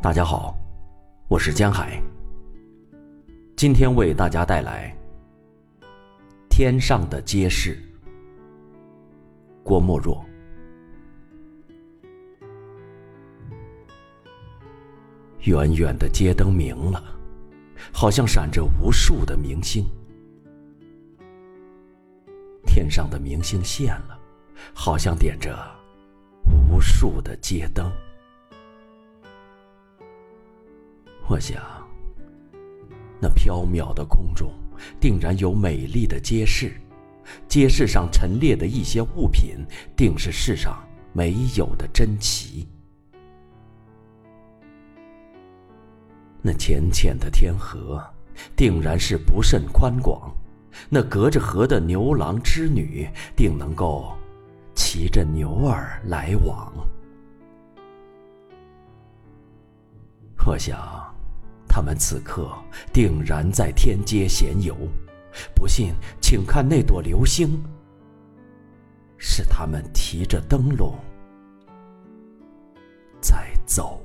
大家好，我是江海。今天为大家带来《天上的街市》。郭沫若。远远的街灯明了，好像闪着无数的明星。天上的明星现了，好像点着无数的街灯。我想，那缥缈的空中，定然有美丽的街市。街市上陈列的一些物品，定是世上没有的珍奇。那浅浅的天河，定然是不甚宽广。那隔着河的牛郎织女，定能够骑着牛儿来往。我想，他们此刻定然在天街闲游。不信，请看那朵流星，是他们提着灯笼在走。